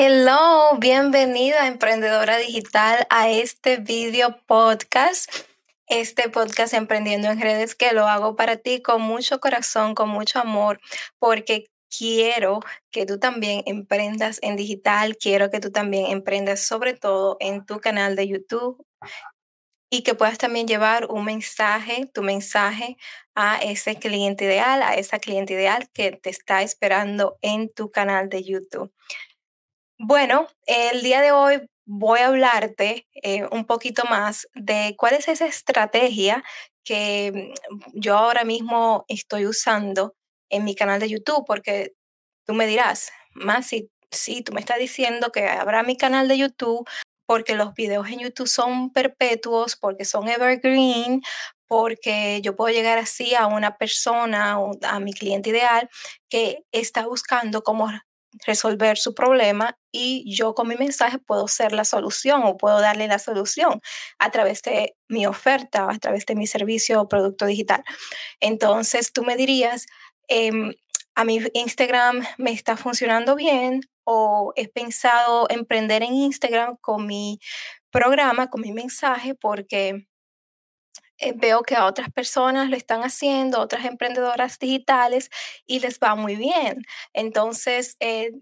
Hello, bienvenida emprendedora digital a este video podcast. Este podcast Emprendiendo en redes que lo hago para ti con mucho corazón, con mucho amor, porque quiero que tú también emprendas en digital, quiero que tú también emprendas sobre todo en tu canal de YouTube y que puedas también llevar un mensaje, tu mensaje a ese cliente ideal, a esa cliente ideal que te está esperando en tu canal de YouTube. Bueno, el día de hoy voy a hablarte eh, un poquito más de cuál es esa estrategia que mm, yo ahora mismo estoy usando en mi canal de YouTube, porque tú me dirás, más si, si tú me estás diciendo que habrá mi canal de YouTube, porque los videos en YouTube son perpetuos, porque son evergreen, porque yo puedo llegar así a una persona, a mi cliente ideal que está buscando cómo resolver su problema y yo con mi mensaje puedo ser la solución o puedo darle la solución a través de mi oferta, a través de mi servicio o producto digital. Entonces tú me dirías, em, a mi Instagram me está funcionando bien o he pensado emprender en Instagram con mi programa, con mi mensaje, porque eh, veo que a otras personas lo están haciendo, otras emprendedoras digitales, y les va muy bien. Entonces, eh,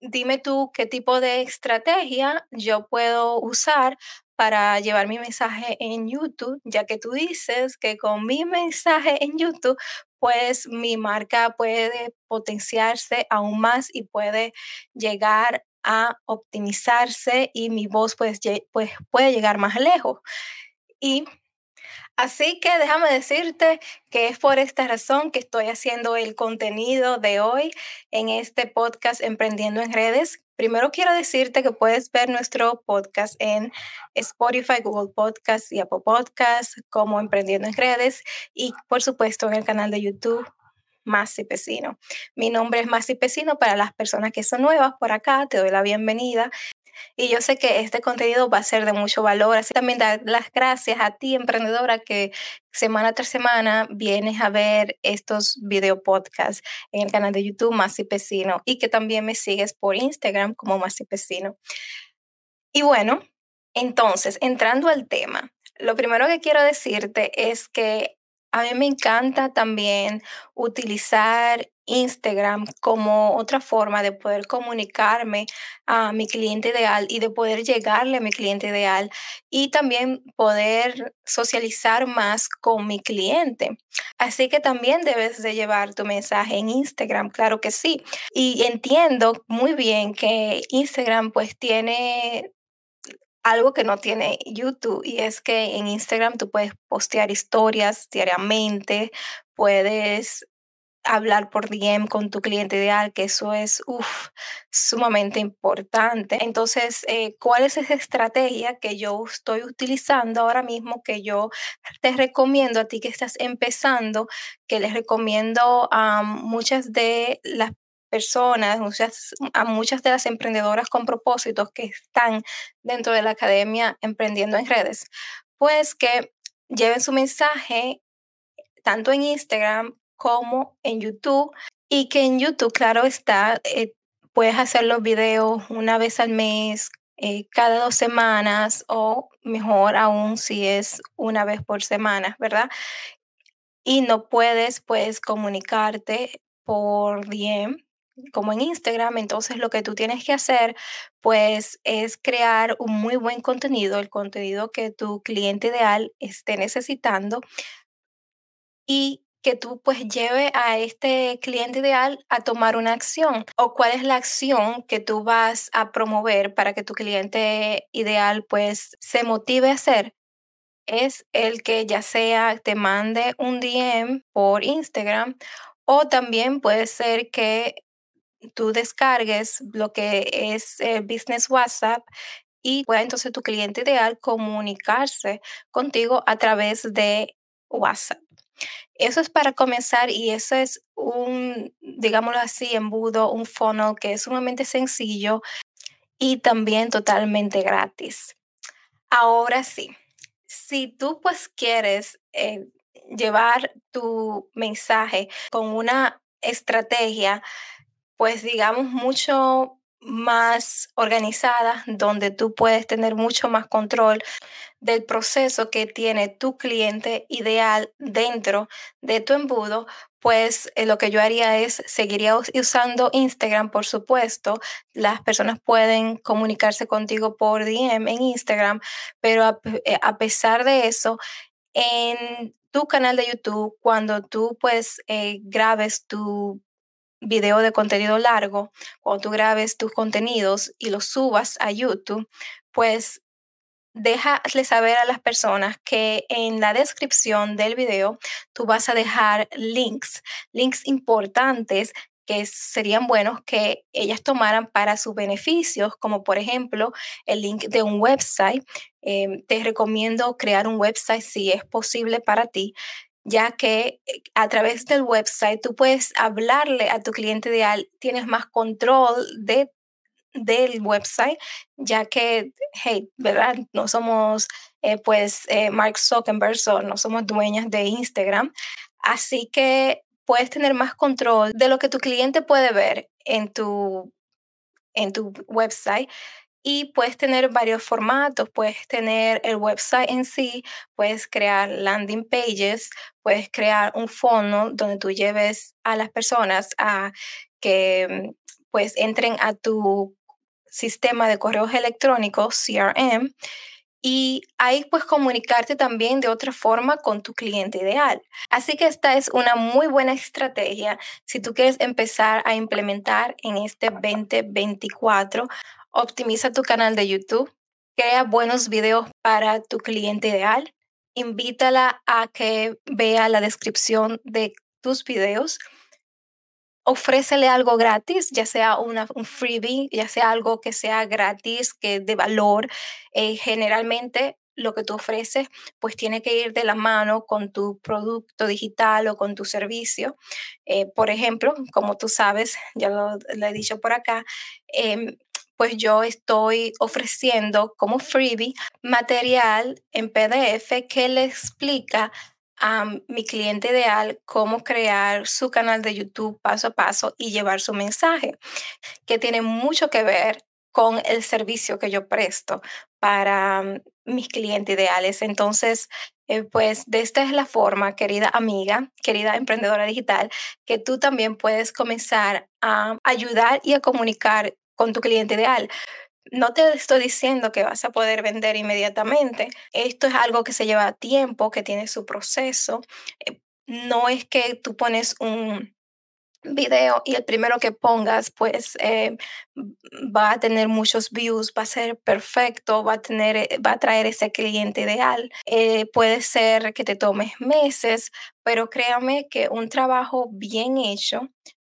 dime tú qué tipo de estrategia yo puedo usar para llevar mi mensaje en YouTube, ya que tú dices que con mi mensaje en YouTube, pues mi marca puede potenciarse aún más y puede llegar a optimizarse y mi voz pues, pues puede llegar más lejos. Y Así que déjame decirte que es por esta razón que estoy haciendo el contenido de hoy en este podcast Emprendiendo en Redes. Primero quiero decirte que puedes ver nuestro podcast en Spotify, Google Podcast y Apple Podcast como Emprendiendo en Redes y por supuesto en el canal de YouTube Masi Pesino. Mi nombre es Masi Pesino para las personas que son nuevas por acá, te doy la bienvenida. Y yo sé que este contenido va a ser de mucho valor. Así también dar las gracias a ti, emprendedora, que semana tras semana vienes a ver estos video podcasts en el canal de YouTube Masi Pesino y que también me sigues por Instagram como Masi Pesino. Y bueno, entonces, entrando al tema, lo primero que quiero decirte es que a mí me encanta también utilizar Instagram como otra forma de poder comunicarme a mi cliente ideal y de poder llegarle a mi cliente ideal y también poder socializar más con mi cliente. Así que también debes de llevar tu mensaje en Instagram, claro que sí. Y entiendo muy bien que Instagram pues tiene algo que no tiene YouTube y es que en Instagram tú puedes postear historias diariamente, puedes hablar por DM con tu cliente ideal, que eso es sumamente importante. Entonces, eh, ¿cuál es esa estrategia que yo estoy utilizando ahora mismo que yo te recomiendo a ti que estás empezando, que les recomiendo a muchas de las personas, a muchas de las emprendedoras con propósitos que están dentro de la academia emprendiendo en redes, pues que lleven su mensaje tanto en Instagram como en YouTube y que en YouTube, claro está, eh, puedes hacer los videos una vez al mes, eh, cada dos semanas o mejor aún si es una vez por semana, ¿verdad? Y no puedes, pues, comunicarte por DM como en Instagram, entonces lo que tú tienes que hacer pues es crear un muy buen contenido, el contenido que tu cliente ideal esté necesitando y que tú pues lleve a este cliente ideal a tomar una acción o cuál es la acción que tú vas a promover para que tu cliente ideal pues se motive a hacer es el que ya sea te mande un DM por Instagram o también puede ser que tú descargues lo que es el Business WhatsApp y pueda entonces tu cliente ideal comunicarse contigo a través de WhatsApp. Eso es para comenzar y eso es un, digámoslo así, embudo, un funnel que es sumamente sencillo y también totalmente gratis. Ahora sí, si tú pues quieres eh, llevar tu mensaje con una estrategia pues digamos, mucho más organizada, donde tú puedes tener mucho más control del proceso que tiene tu cliente ideal dentro de tu embudo, pues eh, lo que yo haría es seguiría usando Instagram, por supuesto. Las personas pueden comunicarse contigo por DM en Instagram, pero a, eh, a pesar de eso, en tu canal de YouTube, cuando tú pues eh, grabes tu video de contenido largo, cuando tú grabes tus contenidos y los subas a YouTube, pues déjale saber a las personas que en la descripción del video tú vas a dejar links, links importantes que serían buenos que ellas tomaran para sus beneficios, como por ejemplo el link de un website. Em, te recomiendo crear un website si es posible para ti, ya que eh, a través del website tú puedes hablarle a tu cliente ideal, tienes más control de del website, ya que, hey, ¿verdad? No somos, eh, pues, eh, Mark Zuckerberg, no somos dueñas de Instagram. Así que puedes tener más control de lo que tu cliente puede ver en tu, en tu website y puedes tener varios formatos, puedes tener el website en sí, puedes crear landing pages, puedes crear un fondo donde tú lleves a las personas a que pues entren a tu sistema de correos electrónicos, CRM, y ahí pues comunicarte también de otra forma con tu cliente ideal. Así que esta es una muy buena estrategia si tú quieres empezar a implementar en este 2024. Optimiza tu canal de YouTube, crea buenos videos para tu cliente ideal, invítala a que vea la descripción de tus videos ofrécele algo gratis, ya sea un freebie, ya sea algo que sea gratis, que de valor. Eh, generalmente lo que tú ofreces pues tiene que ir de la mano con tu producto digital o con tu servicio. Eh, por ejemplo, como tú sabes, ya lo, he dicho por acá, em, pues yo estoy ofreciendo como freebie material en PDF que le explica a mi cliente ideal cómo crear su canal de YouTube paso a paso y llevar su mensaje, que tiene mucho que ver con el servicio que yo presto para mm, mis clientes ideales. Entonces, eh, pues de esta es la forma, querida amiga, querida emprendedora digital, que tú también puedes comenzar a ayudar y a comunicar con tu cliente ideal no te estoy diciendo que vas a poder vender inmediatamente. Esto es algo que se lleva tiempo, que tiene su proceso. Eh, no es que tú pones un video y el primero que pongas pues eh, va a tener muchos views, va a ser perfecto, va a, tener, eh, va a traer ese cliente ideal. puede ser que te tomes meses, pero créame que un trabajo bien hecho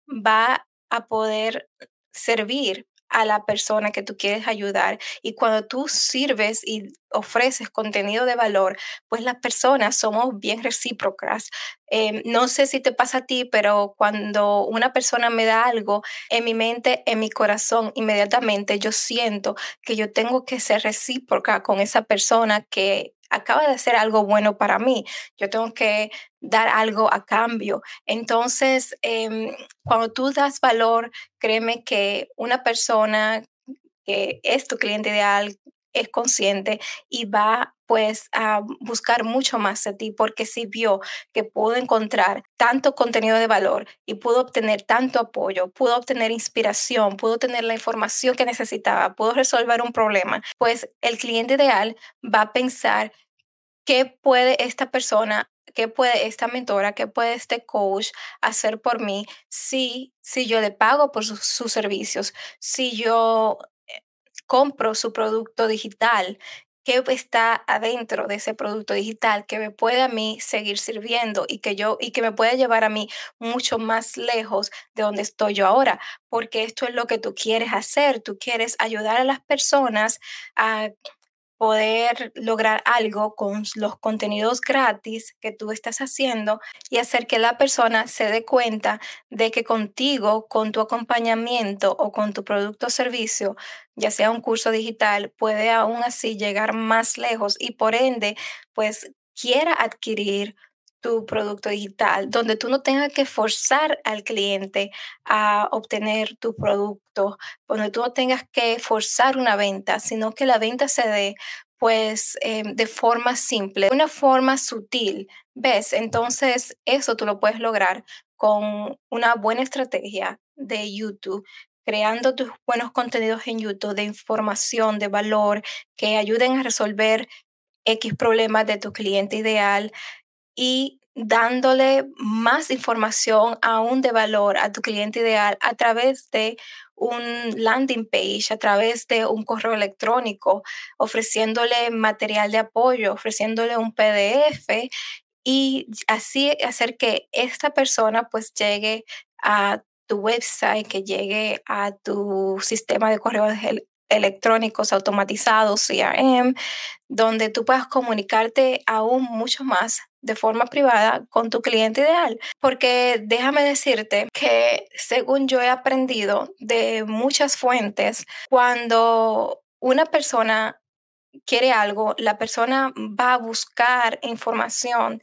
va a poder servir a la persona que tú quieres ayudar. Y cuando tú sirves y ofreces contenido de valor, pues las personas somos bien recíprocas. Em, no sé si te pasa a ti, pero cuando una persona me da algo en mi mente, en mi corazón, inmediatamente yo siento que yo tengo que ser recíproca con esa persona que acaba de hacer algo bueno para mí, yo tengo que dar algo a cambio. Entonces, em, cuando tú das valor, créeme que una persona que es tu cliente ideal es consciente y va pues a buscar mucho más de ti porque si vio que pudo encontrar tanto contenido de valor y pudo obtener tanto apoyo, pudo obtener inspiración, pudo tener la información que necesitaba, pudo resolver un problema, pues el cliente ideal va a pensar qué puede esta persona qué puede esta mentora, qué puede este coach hacer por mí si, si yo le pago por sus servicios, si yo eh, compro su producto digital, qué está adentro de ese producto digital que me puede a mí seguir sirviendo y que yo y que me puede llevar a mí mucho más lejos de donde estoy yo ahora, porque esto es lo que tú quieres hacer, tú quieres ayudar a las personas a poder lograr algo con los contenidos gratis que tú estás haciendo y hacer que la persona se dé cuenta de que contigo, con tu acompañamiento o con tu producto o servicio, ya sea un curso digital, puede aún así llegar más lejos y por ende, pues quiera adquirir tu producto digital, donde tú no tengas que forzar al cliente a obtener tu producto, donde tú no tengas que forzar una venta, sino que la venta se dé pues em, de forma simple, de una forma sutil, ¿ves? Entonces eso tú lo puedes lograr con una buena estrategia de YouTube creando tus buenos contenidos en YouTube de información, de valor, que ayuden a resolver X problemas de tu cliente ideal y dándole más información aún de valor a tu cliente ideal a través de un landing page, a través de un correo electrónico, ofreciéndole material de apoyo, ofreciéndole un PDF y así hacer que esta persona pues llegue a tu website, que llegue a tu sistema de correos electrónicos automatizados, CRM, donde tú puedas comunicarte aún mucho más de forma privada con tu cliente ideal. Porque déjame decirte que según yo he aprendido de muchas fuentes, cuando una persona quiere algo, la persona va a buscar información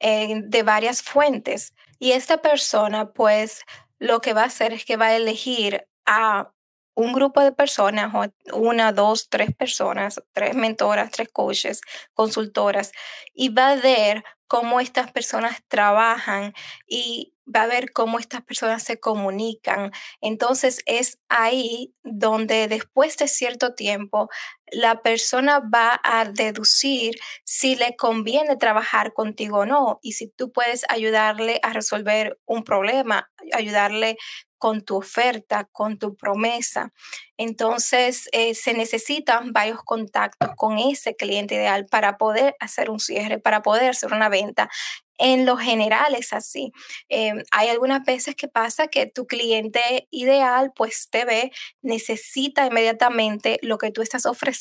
eh, de varias fuentes y esta persona pues lo que va a hacer es que va a elegir a un grupo de personas, una, dos, tres personas, tres mentoras, tres coaches, consultoras, y va a ver cómo estas personas trabajan y va a ver cómo estas personas se comunican. Entonces es ahí donde después de cierto tiempo la persona va a deducir si le conviene trabajar contigo o no y si tú puedes ayudarle a resolver un problema, ayudarle con tu oferta, con tu promesa. Entonces, eh, se necesitan varios contactos con ese cliente ideal para poder hacer un cierre, para poder hacer una venta. En lo general es así. Em, hay algunas veces que pasa que tu cliente ideal pues te ve, necesita inmediatamente lo que tú estás ofreciendo,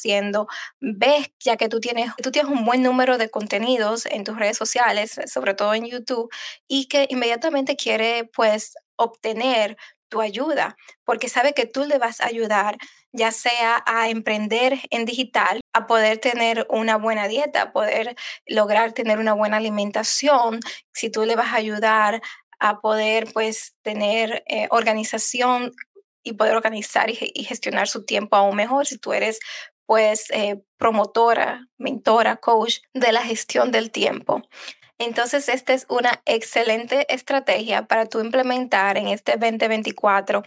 ves ya que tú tienes, tú tienes un buen número de contenidos en tus redes sociales, sobre todo en YouTube, y que inmediatamente quiere pues obtener tu ayuda, porque sabe que tú le vas a ayudar, ya sea a emprender en digital, a poder tener una buena dieta, a poder lograr tener una buena alimentación, si tú le vas a ayudar a poder pues tener eh, organización y poder organizar y, gestionar su tiempo aún mejor, si tú eres pues eh, promotora, mentora, coach de la gestión del tiempo. Entonces, esta es una excelente estrategia para tú implementar en este 2024.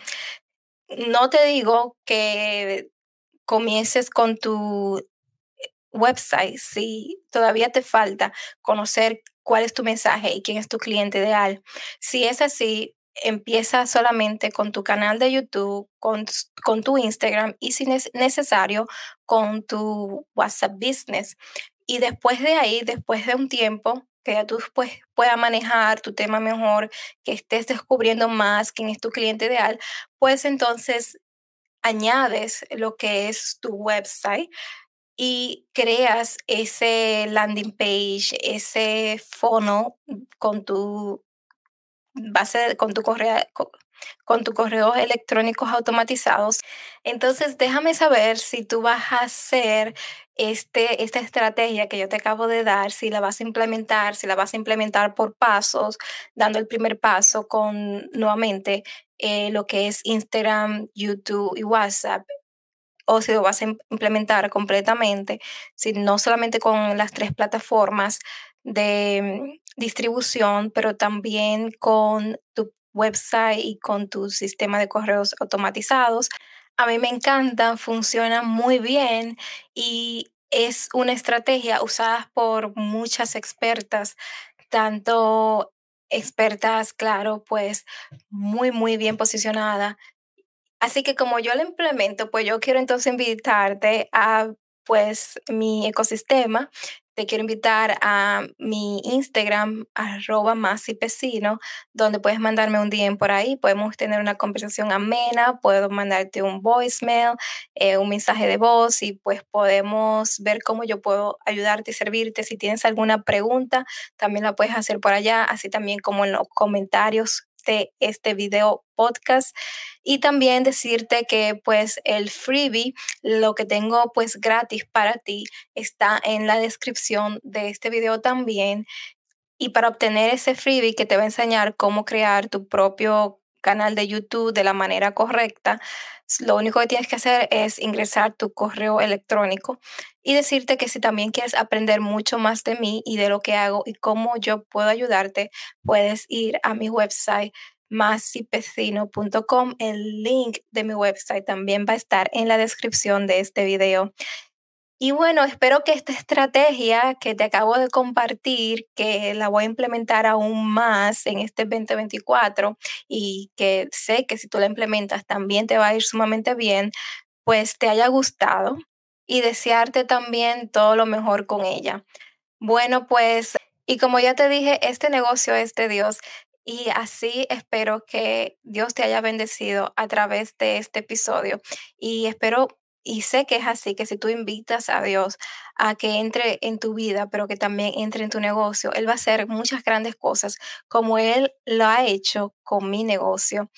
No te digo que comiences con tu website si todavía te falta conocer cuál es tu mensaje y quién es tu cliente ideal. Si es así, empieza solamente con tu canal de YouTube, con, con tu Instagram y si es necesario, con tu WhatsApp Business. Y después de ahí, después de un tiempo, que ya tú pues, puedas manejar tu tema mejor, que estés descubriendo más quién es tu cliente ideal, pues entonces añades lo que es tu website y creas ese landing page, ese funnel con tu base, con tu con tus correos electrónicos automatizados. Entonces, déjame saber si tú vas a hacer este, esta estrategia que yo te acabo de dar, si la vas a implementar, si la vas a implementar por pasos, dando el primer paso con nuevamente eh, lo que es Instagram, YouTube y WhatsApp o si lo vas a implementar completamente, si no solamente con las tres plataformas de distribución, pero también con tu website y con tu sistema de correos automatizados. A mí me encanta, funciona muy bien y es una estrategia usada por muchas expertas, tanto expertas, claro, pues muy, muy bien posicionada. Así que como yo lo implemento, pues yo quiero entonces invitarte a pues mi ecosistema te quiero invitar a mi Instagram, arroba masipecino, donde puedes mandarme un DM por ahí, podemos tener una conversación amena, puedo mandarte un voicemail, eh, un mensaje de voz y pues podemos ver cómo yo puedo ayudarte y servirte. Si tienes alguna pregunta, también la puedes hacer por allá, así también como en los comentarios de este video podcast y también decirte que pues el freebie, lo que tengo pues gratis para ti está en la descripción de este video también. Y para obtener ese freebie que te va a enseñar cómo crear tu propio canal de YouTube de la manera correcta, lo único que tienes que hacer es ingresar tu correo electrónico y decirte que si también quieres aprender mucho más de mí y de lo que hago y cómo yo puedo ayudarte, puedes ir a mi website masipecino.com. El link de mi website también va a estar en la descripción de este video. Y bueno, espero que esta estrategia que te acabo de compartir, que la voy a implementar aún más en este 2024 y que sé que si tú la implementas también te va a ir sumamente bien, pues te haya gustado y desearte también todo lo mejor con ella. Bueno, pues, y como ya te dije, este negocio es de Dios y así espero que Dios te haya bendecido a través de este episodio y espero y sé que es así, que si tú invitas a Dios a que entre en tu vida, pero que también entre en tu negocio, Él va a hacer muchas grandes cosas como Él lo ha hecho con mi negocio.